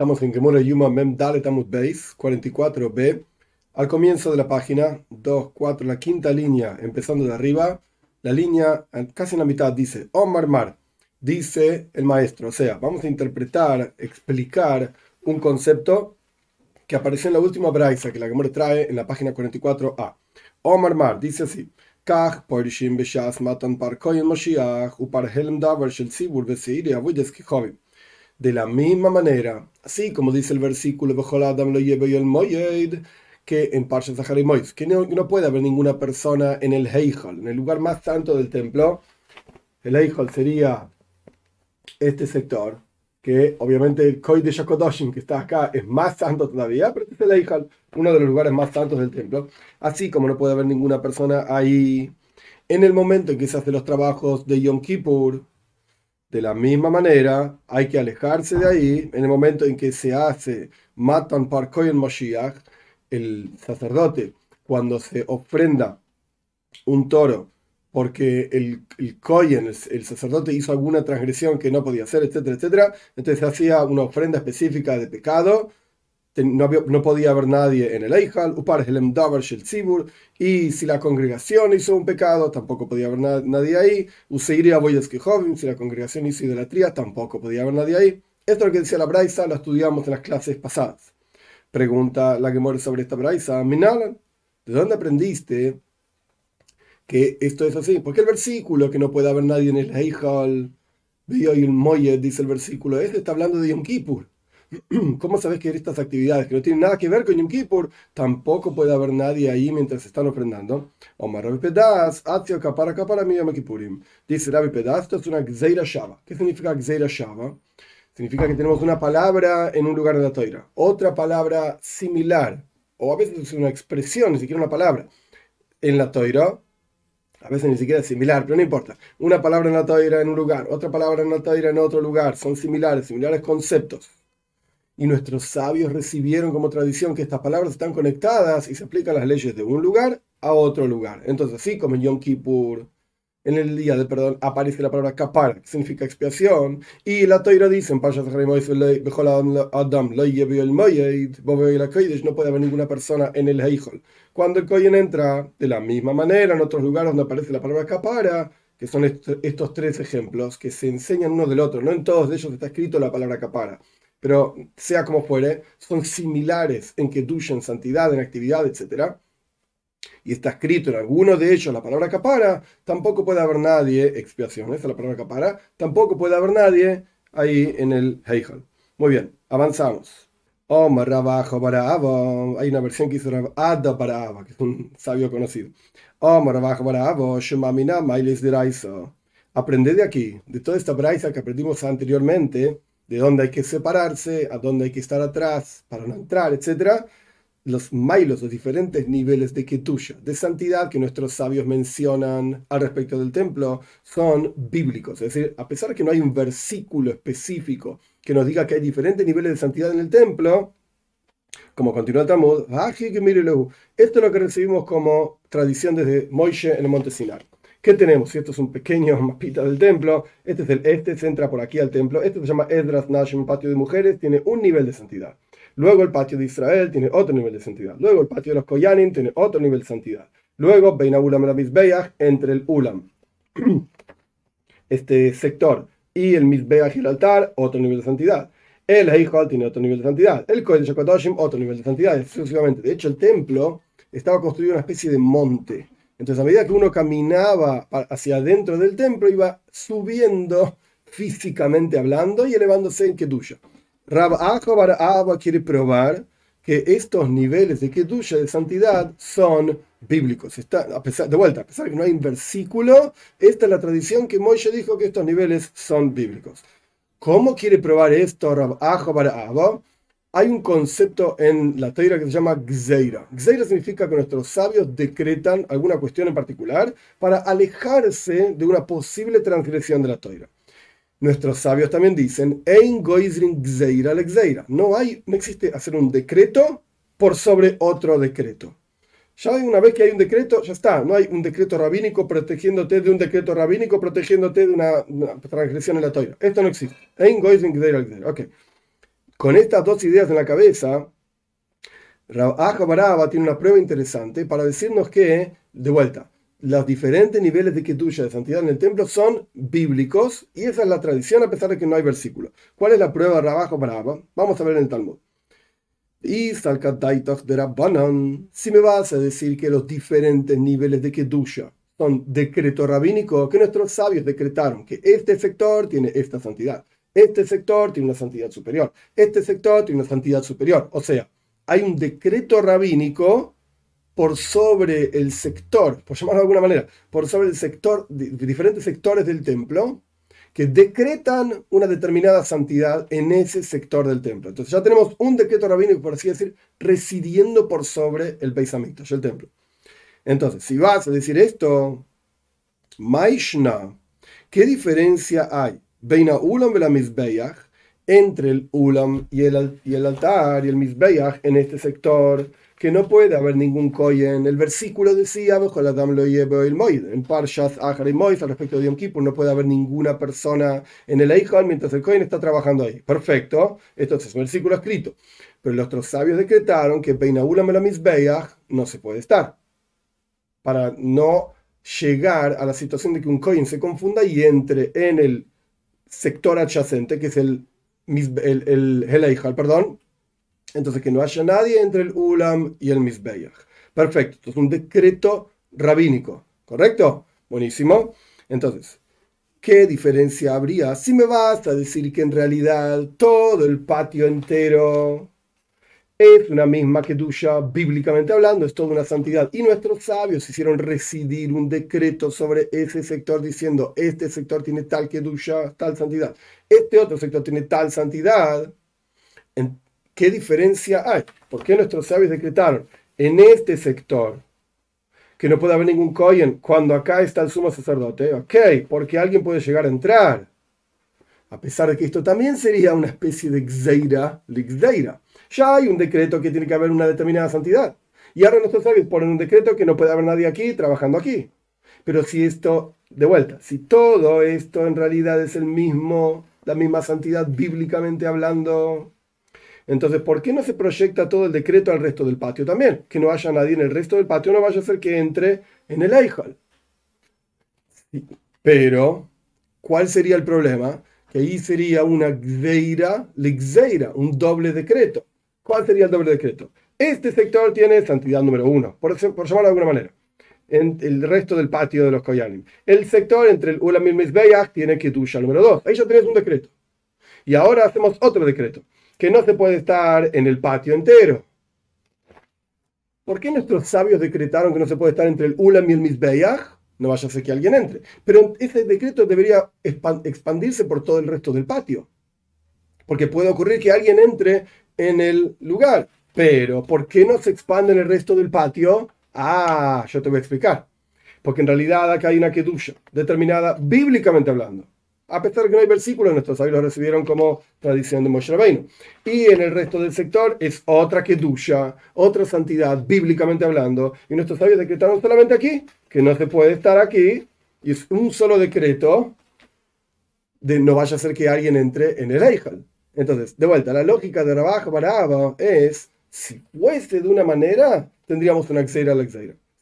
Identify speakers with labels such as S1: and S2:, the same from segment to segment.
S1: Estamos en Gemora Yuma Mem Dalet Amut Beis 44b, al comienzo de la página 2, 4, la quinta línea, empezando de arriba, la línea casi en la mitad dice Omar Mar, dice el maestro, o sea, vamos a interpretar, explicar un concepto que apareció en la última braisa que la Gemora trae en la página 44a. Omar Mar dice así: Kach Porishim Beshas Matan Par Koyen Moshiach Upar Helm Davar Shel Sibur Beseiri Avudes Kichovim de la misma manera, así como dice el versículo, lo el que en Parsha Mois, que no, no, puede haber ninguna persona en el Heijal, en el lugar más santo del templo. El Heijal sería este sector, que obviamente el Koi de Shakodoshim, que está acá, es más santo todavía, pero este es el Heijal, uno de los lugares más santos del templo. Así como no puede haber ninguna persona ahí en el momento en que se hacen los trabajos de Yom Kippur, de la misma manera, hay que alejarse de ahí en el momento en que se hace Matan par Kohen Moshiach, el sacerdote, cuando se ofrenda un toro porque el, el Kohen, el, sacerdote, hizo alguna transgresión que no podía hacer, etcétera, etcétera, entonces se hacía una ofrenda específica de pecado no, podía haber nadie en el Eijal, y si la congregación hizo un pecado, tampoco podía haber nadie ahí, si la congregación hizo idolatría, tampoco podía haber nadie ahí. Esto es lo que decía la Braisa, lo estudiamos en las clases pasadas. Pregunta la que muere sobre esta Braisa, Minalan, ¿de dónde aprendiste que esto es así? Porque el versículo que no puede haber nadie en el Eijal, y el Moye, dice el versículo, este está hablando de Yom Kippur. ¿Cómo sabes que estas actividades que no tienen nada que ver con Yom Kippur, tampoco puede haber nadie ahí mientras están ofrendando? Omar Rabbi Pedas, Atzio Kapara Kapara Yom Kippurim. Dice Rabbi Pedas, esto es una Gzeira Shava. ¿Qué significa Gzeira Shava? Significa que tenemos una palabra en un lugar de la toira, otra palabra similar, o a veces es una expresión, ni siquiera una palabra, en la toira, a veces ni siquiera es similar, pero no importa. Una palabra en la toira en un lugar, otra palabra en la toira en otro lugar, son similares, similares conceptos y nuestros sabios recibieron como tradición que estas palabras están conectadas y se aplican las leyes de un lugar a otro lugar. Entonces, así como en Yom Kippur, en el día de perdón, aparece la palabra kapar, que significa expiación, y la Toira dice en Adam, no puede haber ninguna persona en el Heijol. Cuando el Koyen entra, de la misma manera, en otros lugares donde aparece la palabra kapara, que son estos tres ejemplos que se enseñan uno del otro, no en todos ellos está escrito la palabra kapara pero sea como fuere, son similares en que en santidad, en actividad, etc. Y está escrito en alguno de ellos la palabra capara, tampoco puede haber nadie, expiación, esa es la palabra capara, tampoco puede haber nadie ahí en el Heijal. Muy bien, avanzamos. Omar abajo para Hay una versión que hizo Ada para Abba, que es un sabio conocido. Omar abajo para Abba, Shumamina Mailes de Raiso. Aprende de aquí, de toda esta braisa que aprendimos anteriormente, de dónde hay que separarse, a dónde hay que estar atrás para no entrar, etc. Los mailos, los diferentes niveles de ketusha, de santidad que nuestros sabios mencionan al respecto del templo, son bíblicos. Es decir, a pesar de que no hay un versículo específico que nos diga que hay diferentes niveles de santidad en el templo, como continúa el Talmud, esto es lo que recibimos como tradición desde Moishe en el monte Sinai. ¿Qué tenemos? Esto es un pequeño mapita del templo. Este es el este, se entra por aquí al templo. Este se llama Edras Nashim, patio de mujeres, tiene un nivel de santidad. Luego el patio de Israel tiene otro nivel de santidad. Luego el patio de los Koyanim tiene otro nivel de santidad. Luego Beina Ulam la entre el Ulam, este sector, y el Mizbeach y el altar, otro nivel de santidad. El Heijal tiene otro nivel de santidad. El Kohen Shakotoshim, otro nivel de santidad, exclusivamente. De hecho, el templo estaba construido en una especie de monte entonces, a medida que uno caminaba hacia adentro del templo, iba subiendo físicamente hablando y elevándose en Kedusha. Rab Abba quiere probar que estos niveles de Kedusha, de santidad, son bíblicos. Está, a pesar, de vuelta, a pesar de que no hay un versículo, esta es la tradición que Moisés dijo que estos niveles son bíblicos. ¿Cómo quiere probar esto Rab Abba? Hay un concepto en la Teira que se llama Gzeira. Gzeira significa que nuestros sabios decretan alguna cuestión en particular para alejarse de una posible transgresión de la Teira. Nuestros sabios también dicen, Ein Gzeira le. No, hay, no existe hacer un decreto por sobre otro decreto. Ya una vez que hay un decreto, ya está. No hay un decreto rabínico protegiéndote de un decreto rabínico protegiéndote de una, transgresión en la Teira. Esto no existe. Ein Gzeira le Gzeira. Okay. Con estas dos ideas en la cabeza, Baraba tiene una prueba interesante para decirnos que, de vuelta, los diferentes niveles de Kedusha, de santidad en el templo, son bíblicos y esa es la tradición a pesar de que no hay versículo. ¿Cuál es la prueba de Rabajo? Vamos a ver en el Talmud. Y de Rabbanan, si me vas a decir que los diferentes niveles de Kedusha son decreto rabínico, que nuestros sabios decretaron que este sector tiene esta santidad, este sector tiene una santidad superior, este sector tiene una santidad superior. O sea, hay un decreto rabínico por sobre el sector, por llamarlo de alguna manera, por sobre el sector, diferentes sectores del templo, que decretan una determinada santidad en ese sector del templo. Entonces ya tenemos un decreto rabínico, por así decir, residiendo por sobre el Beis el templo. Entonces, si vas a decir esto, Maishna, ¿qué diferencia hay? Beina Ulam la entre el Ulam y el, el altar y el Mizbeach en este sector que no puede haber ningún kohen. El versículo decía, en Parshas Ahar y Mois, al respecto de Yom Kippur, no puede haber ninguna persona en el Eichon mientras el kohen está trabajando ahí. Perfecto, esto es un versículo escrito. Pero los otros sabios decretaron que Beinaulam el no se puede estar. Para no llegar a la situación de que un kohen se confunda y entre en el sector adyacente, que es el, el, el, el perdón, entonces, que no haya nadie entre el Ulam y el Mizbeach. Perfecto. Esto es un decreto rabínico. ¿Correcto? Buenísimo. Entonces, ¿qué diferencia habría si me basta decir que en realidad todo el patio entero es una misma Kedusha, bíblicamente hablando, es toda una santidad. Y nuestros sabios hicieron residir un decreto sobre ese sector diciendo, este sector tiene tal Kedusha, tal santidad. Este otro sector tiene tal santidad. ¿Qué diferencia hay? ¿Por qué nuestros sabios decretaron en este sector que no puede haber ningún Kohen cuando acá está el sumo sacerdote? Ok, porque alguien puede llegar a entrar. A pesar de que esto también sería una especie de Gzeira, Lixdeira. Ya hay un decreto que tiene que haber una determinada santidad. Y ahora nuestros sabios ponen un decreto que no puede haber nadie aquí trabajando aquí. Pero si esto, de vuelta, si todo esto en realidad es el mismo, la misma santidad bíblicamente hablando, entonces, ¿por qué no se proyecta todo el decreto al resto del patio también? Que no haya nadie en el resto del patio, no vaya a ser que entre en el Eijal. Pero, ¿cuál sería el problema? Que ahí sería una gzeira, lixeira, un doble decreto. ¿Cuál sería el doble decreto? Este sector tiene santidad número uno, por, por llamarlo de alguna manera. En el resto del patio de los Koyanim. El sector entre el Ulam y el tiene Kedusha número dos. Ahí ya tenés un decreto. Y ahora hacemos otro decreto que no se puede estar en el patio entero. ¿Por qué nuestros sabios decretaron que no se puede estar entre el Ulam y el Mizbeach? No vaya a ser que alguien entre. Pero ese decreto debería expandirse por todo el resto del patio. Porque puede ocurrir que alguien entre en el lugar. Pero, ¿por qué no se expande en el resto del patio? Ah, yo te voy a explicar. Porque en realidad acá hay una kedusha, determinada bíblicamente hablando a pesar de que no hay versículos, nuestros sabios lo recibieron como tradición de Moshe Rabbeinu. Y en el resto del sector es otra kedusha, otra santidad, bíblicamente hablando. Y nuestros sabios decretaron solamente aquí, que no se puede estar aquí, y es un solo decreto de no vaya a ser que alguien entre en el Eichel. Entonces, de vuelta, la lógica de Rabaj Baraba es, si fuese de una manera, tendríamos una Xeira la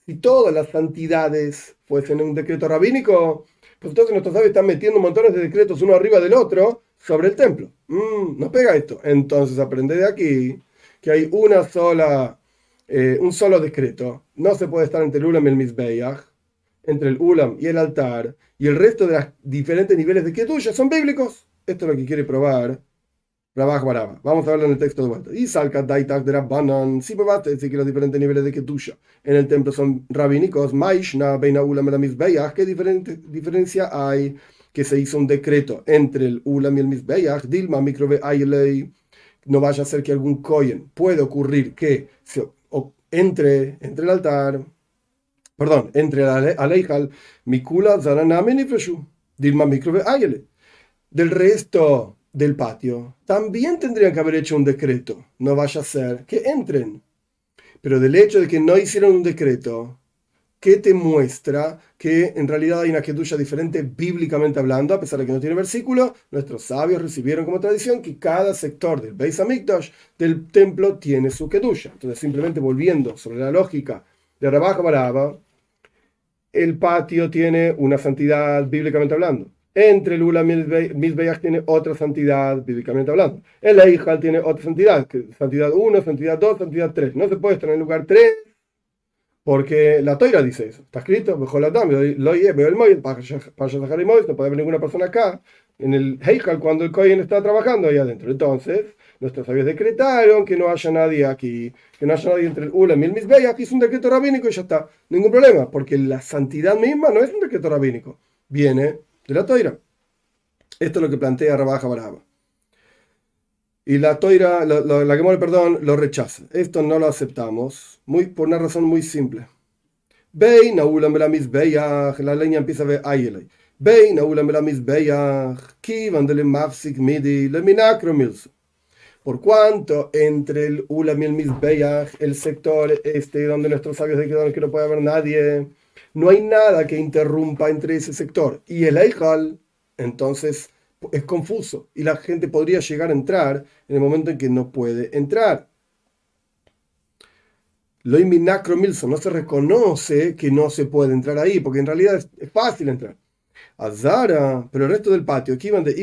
S1: Si todas las santidades fuesen un decreto rabínico, pues entonces nuestros sabios están metiendo montones de decretos uno arriba del otro sobre el templo. Mm, no pega esto. Entonces aprende de aquí que hay una sola, eh, un solo decreto. No se puede estar entre el Ulam y el Mizbeach, entre el Ulam y el altar, y el resto de los diferentes niveles de Kedusha son bíblicos. Esto es lo que quiere probar Vamos a verlo en el texto de vuelta. Y salca daitak de Rabbanan. Si me decir que los diferentes niveles de Kedusha en el templo son rabínicos. Maishna, Beina Ulam y ¿Qué diferencia hay? Que se hizo un decreto entre el Ulam y el Mizbeach. Dilma Mikrobe Ailei. No vaya a ser que algún Koyen puede ocurrir que se, entre, entre el altar, perdón, entre el Aleijal, Mikula Zaraname Dilma Mikrobe Ailei. Del resto del patio, también tendrían que haber hecho un decreto. No vaya a ser que entren. Pero del hecho de que no hicieron un decreto, que te muestra que en realidad hay una Kedusha diferente bíblicamente hablando, a pesar de que no tiene versículo, nuestros sabios recibieron como tradición que cada sector del Beis Hamikdash, del templo, tiene su Kedusha. Entonces, simplemente volviendo sobre la lógica de Rabaja Baraba, el patio tiene una santidad bíblicamente hablando. Entre el Ula Mizbeach tiene otra santidad bíblicamente hablando. El Eijal tiene otra santidad, santidad 1, santidad 2, santidad 3. No se puede estar en el lugar 3 porque la toira dice eso. Está escrito, mejor la lo veo el móvil, para no puede haber ninguna persona acá, en el Heikal, cuando el Cohen está trabajando ahí adentro. Entonces, nuestros sabios decretaron que no haya nadie aquí, que no haya nadie entre el Ulam y el Misbey. Aquí es un decreto rabínico y ya está. Ningún problema, porque la santidad misma no es un decreto rabínico, viene de la toira. Esto es lo que plantea Rabaja Baraba. Y la toira, la, la, la perdón, lo rechaza. Esto no lo aceptamos muy, por una razón muy simple. Bein aulam la misbeach, la leña empieza a ver ayelay. Bein aulam la misbeach, kivan de mafsik midi, le minacro Por cuanto entre el ulam y el misbeach, el sector este donde nuestros sabios dijeron que no puede haber nadie, no hay nada que interrumpa entre ese sector y el eijal, entonces es confuso y la gente podría llegar a entrar en el momento en que no puede entrar. Lo Minacro Milson no se reconoce que no se puede entrar ahí, porque en realidad es, fácil entrar. Azara, pero el resto del patio, aquí van de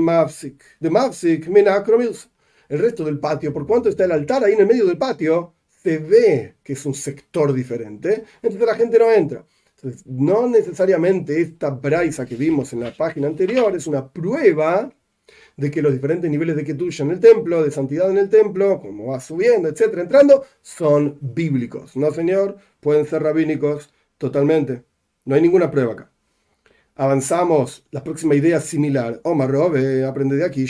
S1: Mavsik, de Mavsik, Minacro Milson. El resto del patio, por cuanto está el altar ahí en el medio del patio, se ve que es un sector diferente, entonces la gente no entra. No necesariamente esta braisa que vimos en la página anterior es una prueba de que los diferentes niveles de Ketusha en el templo, de santidad en el templo, como va subiendo, etcétera, entrando, son bíblicos. No, señor, pueden ser rabínicos totalmente. No hay ninguna prueba acá. Avanzamos, la próxima idea similar. Omar Robe, aprende de aquí.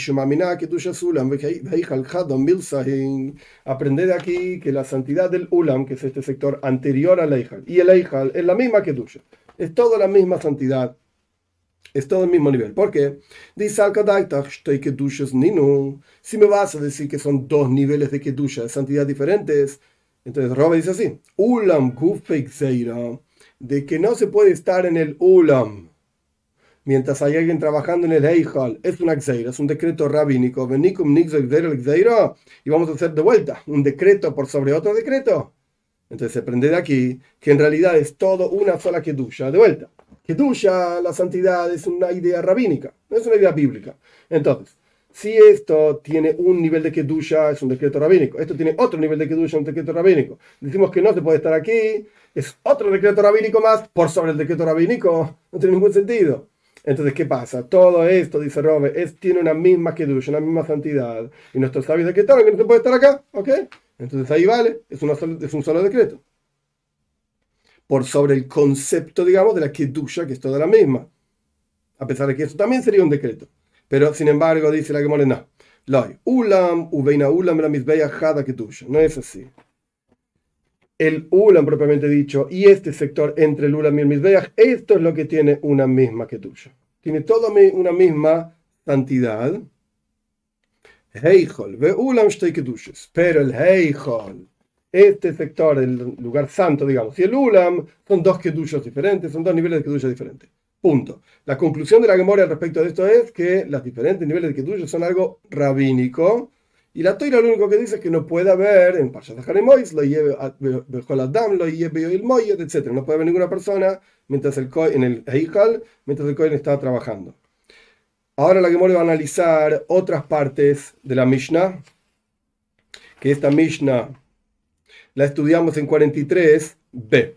S1: Aprende de aquí que la santidad del Ulam, que es este sector anterior al Eijal, y el Eijal es la misma que tuya. Es toda la misma santidad. Es todo el mismo nivel. ¿Por qué? Dice Si me vas a decir que son dos niveles de Kedusha, de santidad diferentes, entonces Robe dice así: Ulam de que no se puede estar en el Ulam mientras hay alguien trabajando en el Heijal, es una Xeira, es un decreto rabínico, y vamos a hacer de vuelta un decreto por sobre otro decreto. Entonces se aprende de aquí que en realidad es todo una sola Kedusha, de vuelta. Kedusha, la santidad, es una idea rabínica, no es una idea bíblica. Entonces, si esto tiene un nivel de Kedusha, es un decreto rabínico. Esto tiene otro nivel de Kedusha, un decreto rabínico. Decimos que no se puede estar aquí, es otro decreto rabínico más por sobre el decreto rabínico. No tiene ningún sentido. Entonces, ¿qué pasa? Todo esto, dice Robe, es, tiene una misma kedusha, una misma santidad. Y nuestros sabios de que que no se puede estar acá, ¿ok? Entonces ahí vale, es, es un solo decreto. Por sobre el concepto, digamos, de la kedusha, que es toda la misma. A pesar de que eso también sería un decreto. Pero, sin embargo, dice la que no. Ulam, ulam, la. No es así el Ulam propiamente dicho y este sector entre el Ulam y el Mizbeach, esto es lo que tiene una misma que tuya. Tiene toda una misma santidad. Heichol, ve Ulam Pero el Heichol, este sector, el lugar santo, digamos, y el Ulam son dos kedushos diferentes, son dos niveles de kedusha diferentes. Punto. La conclusión de la memoria respecto de esto es que los diferentes niveles de kedusha son algo rabínico y la toira lo único que dice es que no puede haber en Pashat Haremois, lo lleve Adam, lo lleve el Moyet, etc. No puede haber ninguna persona mientras el en el Eijal, mientras el Kohen está trabajando. Ahora la Gemora va a analizar otras partes de la Mishnah, que esta Mishnah la estudiamos en 43b,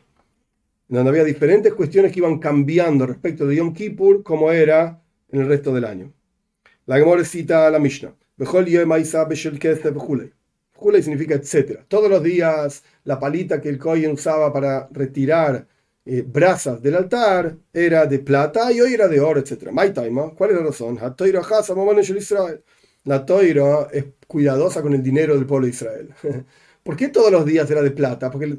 S1: donde había diferentes cuestiones que iban cambiando respecto de Yom Kippur, como era en el resto del año. La Gemora cita la Mishnah significa etcétera. Todos los días la palita que el Kohen usaba para retirar eh, brasas del altar era de plata y hoy era de oro, etcétera. ¿Cuál es la razón? La toira es cuidadosa con el dinero del pueblo de Israel. ¿Por qué todos los días era de plata? Porque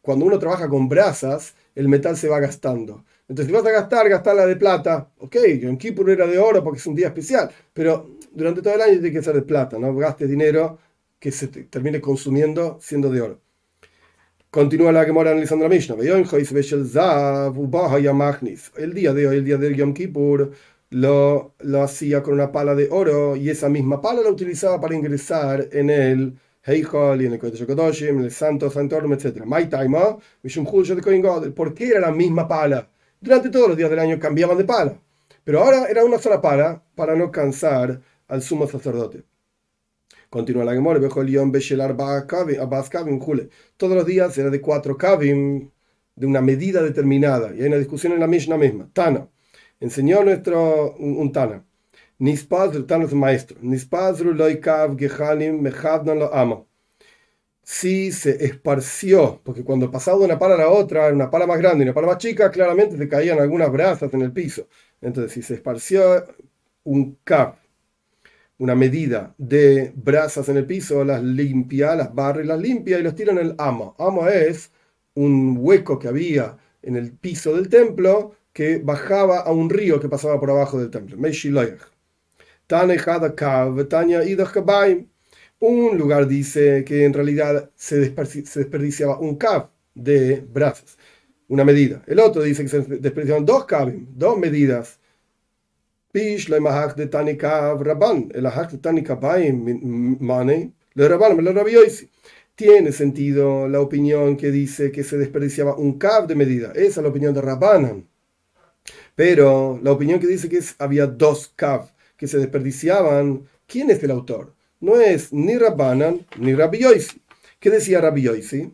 S1: cuando uno trabaja con brasas, el metal se va gastando. Entonces, si vas a gastar, gastarla de plata. Ok, en Kippur era de oro porque es un día especial, pero durante todo el año tiene que ser de plata, no gastes dinero que se termine consumiendo siendo de oro. Continúa la Gemora analizando la Mishnah. El día de hoy, el día de Yom Kippur, lo, lo hacía con una pala de oro y esa misma pala la utilizaba para ingresar en el Heikol y en el Kodesh Kodoshim, en el Santo Santorum, etc. ¿Por qué era la misma pala? Durante todos los días del año cambiaban de pala, pero ahora era una sola pala para no cansar al sumo sacerdote. Continúa la Gemora, Todos los días era de cuatro kavim, de una medida determinada. Y hay una discusión en la Mishnah misma. Tana. Enseñó nuestro un, Tana. Nispazru, Tana es maestro. Nispazru loikav gehalim mejavnan lo amo. Si se esparció, porque cuando pasaba de una pala a la otra, una pala más grande y una pala más chica, claramente se caían algunas brasas en el piso. Entonces, si se esparció un kav una medida de brasas en el piso, las limpia, las barra y las limpia y los tira en el amo. Amo es un hueco que había en el piso del templo que bajaba a un río que pasaba por abajo del templo. Un lugar dice que en realidad se, desperdiciaba un kav de brasas, una medida. El otro dice que se desperdiciaban dos kavim, dos medidas Pish le mahak de Tanika Rabban, el ahak de Tanika Mane, le Rabban, le Rabioisi. Tiene sentido la opinión que dice que se desperdiciaba un cab de medida. Esa es la opinión de Rabbanan. Pero la opinión que dice que había dos cab que se desperdiciaban, ¿quién es el autor? No es ni Rabbanan ni Rabioisi. ¿Qué decía Rabioisi?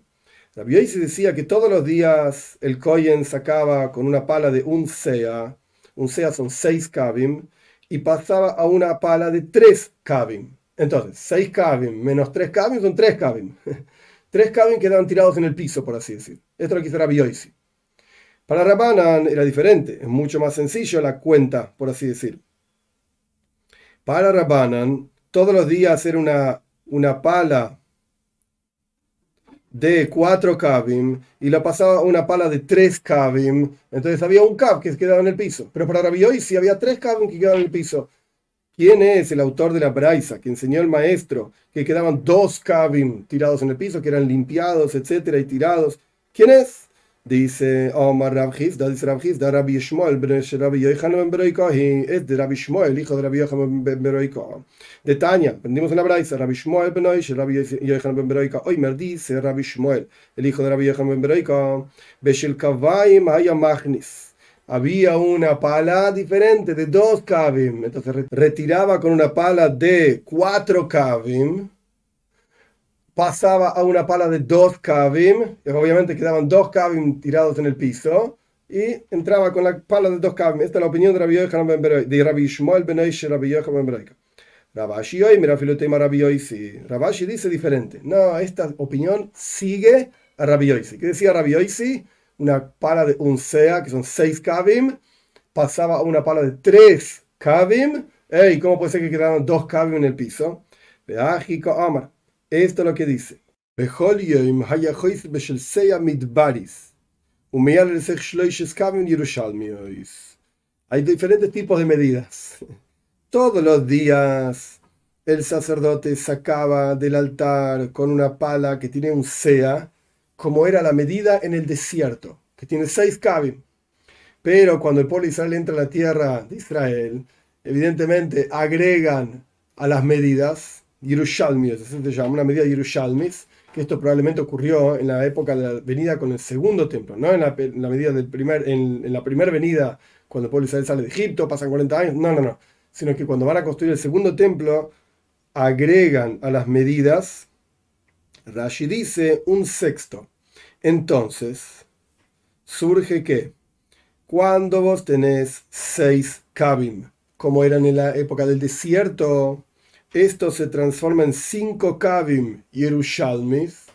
S1: Rabioisi decía que todos los días el Koyen sacaba con una pala de un sea un sea son 6 kavim, y pasaba a una pala de 3 kavim. Entonces, 6 kavim menos 3 kavim son 3 kavim. 3 kavim quedaban tirados en el piso, por así decir. Esto lo que hizo Rabioisi. Para Rabanan era diferente, es mucho más sencillo la cuenta, por así decir. Para Rabanan, todos los días era una, una pala de 4 kavim y la pasaba una pala de 3 kavim, entonces había un kav que quedaba en el piso. Pero para Rabbi si había 3 kavim que quedaban en el piso. ¿Quién es el autor de la braisa que enseñó el maestro que quedaban 2 kavim tirados en el piso, que eran limpiados, etcétera, y tirados? ¿Quién es? Dice Omar Rabjis, dice Rabjis, da Rabbi Shmuel, Rabbi Yochanan ben es de Rabbi Shmuel, hijo de Rabbi Yochanan ben Beroiko. De Tania, aprendimos en la braisa, Rabbi Shmuel ben Oish, Rabbi Yochanan ben Beroiko. Hoy me dice Rabbi Shmuel, el hijo de Rabbi Yochanan ben Beroiko, Beshel Kavaim haya Magnis. Había una pala diferente de dos kavim, entonces retiraba con una pala de cuatro kavim pasaba a una pala de dos kavim, obviamente quedaban dos kavim tirados en el piso, y entraba con la pala de dos kavim. Esta es la opinión de Rabbi Yochanan ben de Rabbi Shmuel ben Eish, Rabbi Yochanan ben Rabashi hoy, mira filotema Rabbi Oisi. Rabashi dice diferente. No, esta opinión sigue a Rabbi Oisi. ¿Qué decía Rabbi Oisi? Una pala de un sea, que son seis kavim, pasaba a una pala de tres kavim. Ey, ¿cómo puede ser que quedaban dos kavim en el piso? Veájico Amar. Esto es lo que dice. Hay diferentes tipos de medidas. Todos los días el sacerdote sacaba del altar con una pala que tiene un sea, como era la medida en el desierto, que tiene seis kavim. Pero cuando el pueblo de Israel entra a la tierra de Israel, evidentemente agregan a las medidas Yerushalmis, así se llama, una medida Yerushalmis, que esto probablemente ocurrió en la época de la venida con el segundo templo, no en la, medida del primer, en, la primera venida, cuando el pueblo Israel sale de Egipto, pasan 40 años, no, no, no, sino que cuando van a construir el segundo templo, agregan a las medidas, Rashi dice, un sexto. Entonces, surge que cuando vos tenés seis kabim, como eran en la época del desierto, esto se transforma en 5 kavim Yerushalmis.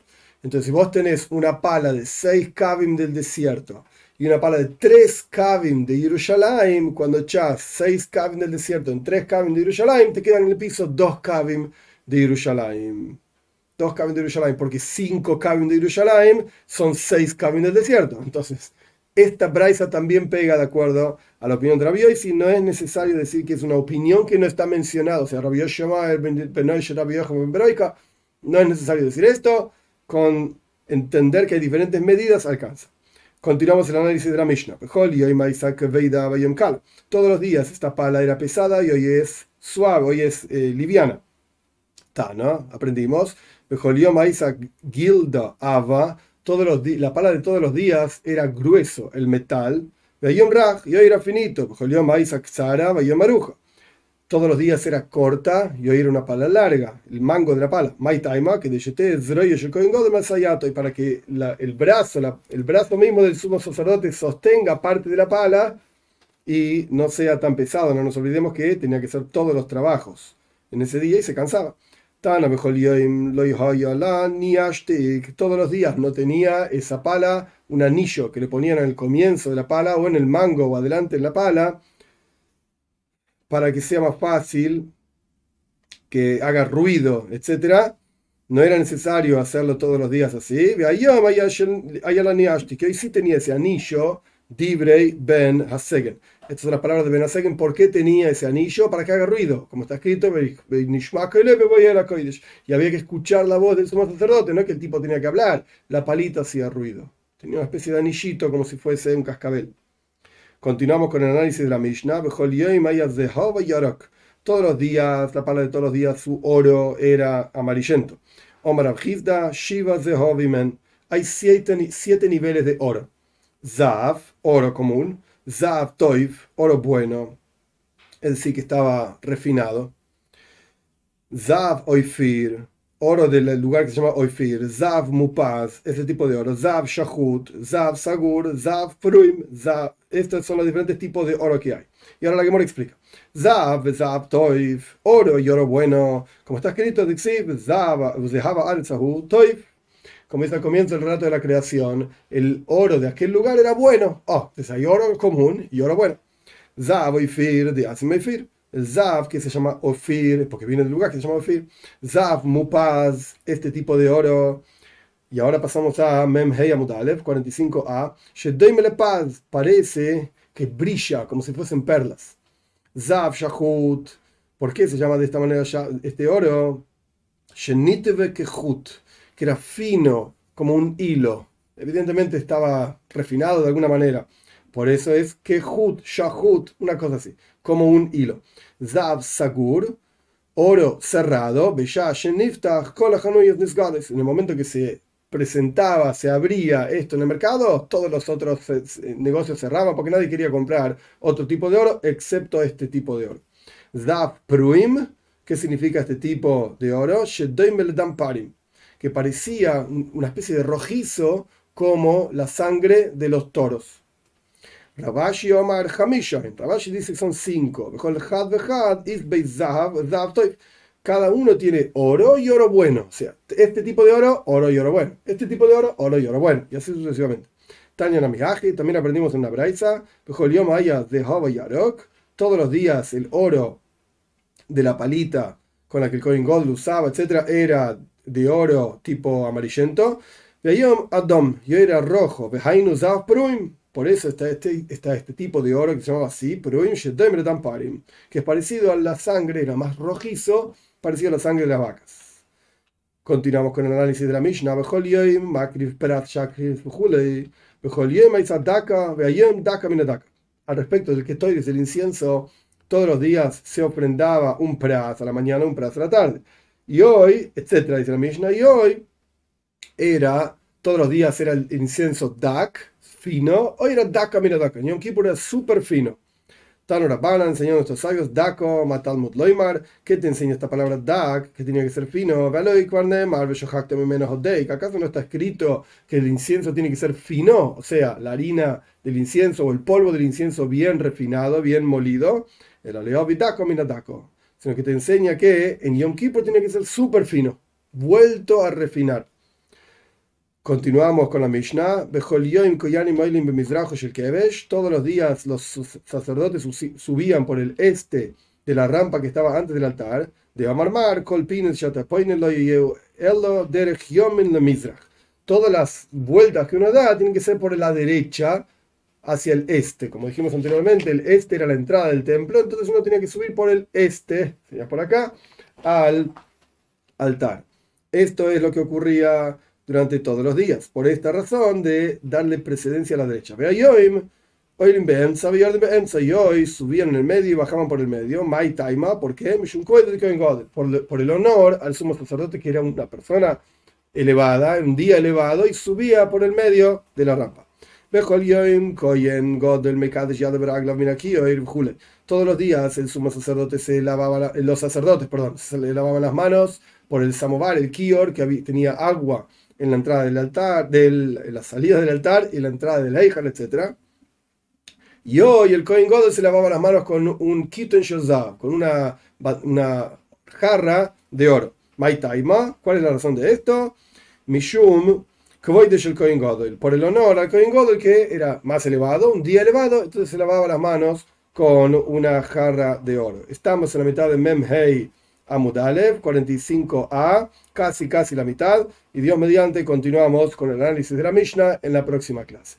S1: Entonces, si vos tenés una pala de 6 kavim del desierto y una pala de 3 kavim de Yerushalayim, cuando echás 6 kavim del desierto en 3 kavim de Yerushalayim, te quedan en el piso 2 kavim de Yerushalayim. 2 kavim de Yerushalayim, porque 5 kavim de Yerushalayim son 6 kavim del desierto. Entonces, esta braisa también pega de acuerdo a la opinión de Rabbi y no es necesario decir que es una opinión que no está mencionada, o sea, Rabbi no es necesario decir esto con entender que hay diferentes medidas, alcanza. Continuamos el análisis de la Mishnah. Todos los días esta pala era pesada y hoy es suave, hoy es eh, liviana. Ta, ¿no? Aprendimos. Gilda Ava. Todos los la pala de todos los días era grueso, el metal. Y hoy era finito. Maruja todos los días era corta y hoy era una pala larga, el mango de la pala. que y para que el, brazo, el brazo mismo del sumo sacerdote sostenga parte de la pala y no sea tan pesado. No nos olvidemos que tenía que hacer todos los trabajos en ese día y se cansaba. Todos los días no tenía esa pala, un anillo que le ponían al comienzo de la pala o en el mango o adelante en la pala para que sea más fácil, que haga ruido, etc. No era necesario hacerlo todos los días así. Que hoy sí tenía ese anillo, Dibrei Ben Hasegen. Estas son las palabras de Ben Hasegen. ¿Por qué tenía ese anillo? Para que haga ruido. Como está escrito, y había que escuchar la voz del sumo sacerdote, no que el tipo tenía que hablar. La palita hacía ruido. Tenía una especie de anillito como si fuese un cascabel. Continuamos con el análisis de la Mishnah. Todos los días, la palabra de todos los días, su oro era amarillento. Omar Shiva Hay siete, siete niveles de oro. Zav, oro común. Zav Toiv, oro bueno. Es decir, que estaba refinado. Zav Oifir, oro del lugar que se llama Oifir, Zav Mupaz, ese tipo de oro, Zav Shahut, Zav Sagur, Zav Pruim, Zav. Estos son los diferentes tipos de oro que hay. Y ahora la Gemora explica. Zav, Zav Toif, oro y oro bueno. Como está escrito, Zav, Zehava Al Toif. Como dice al comienzo del relato de la creación, el oro de aquel lugar era bueno. Oh, entonces hay oro común y oro bueno. Zav Oifir, de Azimefir el Zav, que se llama Ofir, porque viene del lugar que se llama Ofir, Zav, Mupaz, este tipo de oro. Y ahora pasamos a Mem Hei 45a. Shedoimele Paz, parece que brilla como si fuesen perlas. Zav, Shahut, ¿por qué se llama de esta manera este oro? Sheniteve Kehut, que era fino como un hilo. Evidentemente estaba refinado de alguna manera. Por eso es Kehut, Shahut, una cosa así como un hilo. Zav Sagur, oro cerrado, En el momento que se presentaba, se abría esto en el mercado, todos los otros eh, negocios cerraban porque nadie quería comprar otro tipo de oro excepto este tipo de oro. Zav Pruim, ¿qué significa este tipo de oro? Que parecía una especie de rojizo como la sangre de los toros. Rabashi Omar Hamishain. Rabashi dice que son cinco. Cada uno tiene oro y oro bueno. O sea, este tipo de oro, oro y oro bueno. Este tipo de oro, oro y oro bueno. Y así sucesivamente. Tanya Namihaji, también aprendimos en la Braisa. de Yarok. Todos los días el oro de la palita con la que el Coin Gold usaba, etc., era de oro tipo amarillento. Adom, yo era rojo. Pruim por eso está este, está este tipo de oro que se llama así, que es parecido a la sangre, era más rojizo, parecido a la sangre de las vacas. Continuamos con el análisis de la Mishnah. Al respecto del que estoy desde el incienso, todos los días se ofrendaba un praz a la mañana, un praz a la tarde. Y hoy, etcétera, dice la Mishnah, y hoy era, todos los días era el incienso dak, fino, hoy era Daka, mira Daka, Yom Kippur era súper fino. Tano Rabana enseñó a nuestros sabios, Dako, Matalmud Loimar, ¿qué te enseña esta palabra Dak? Que tenía que ser fino. ¿Acaso no está escrito que el incienso tiene que ser fino? O sea, la harina del incienso o el polvo del incienso bien refinado, bien molido. El aleobi Dako, mira Dako. Sino que te enseña que en Yom Kippur tiene que ser súper fino, vuelto a refinar. Continuamos con la Mishnah. Todos los días los sacerdotes subían por el este de la rampa que estaba antes del altar. De Amarmar, Todas las vueltas que uno da tienen que ser por la derecha hacia el este. Como dijimos anteriormente, el este era la entrada del templo, entonces uno tenía que subir por el este, sería por acá, al altar. Esto es lo que ocurría durante todos los días. Por esta razón de darle precedencia a la derecha. Hoy y hoy subían en el medio y bajaban por el medio. My Taima, ¿por qué? Por el honor al sumo sacerdote que era una persona elevada, un día elevado, y subía por el medio de la rampa. Todos los días el sumo sacerdote se lavaba, los sacerdotes, perdón, se lavaban las manos por el samovar, el kior, que tenía agua en la entrada del altar, del, en la salida del altar y la entrada del Eichel, etc. Y hoy el Kohen Godel se lavaba las manos con un Kitten Shozah, con una, una jarra de oro. ¿cuál es la razón de esto? Mishum, el Kohen Godel, por el honor al Kohen Godel que era más elevado, un día elevado, entonces se lavaba las manos con una jarra de oro. Estamos en la mitad de Memhei Amudalev, 45a, casi casi la mitad, y Dios mediante continuamos con el análisis de la Mishnah en la próxima clase.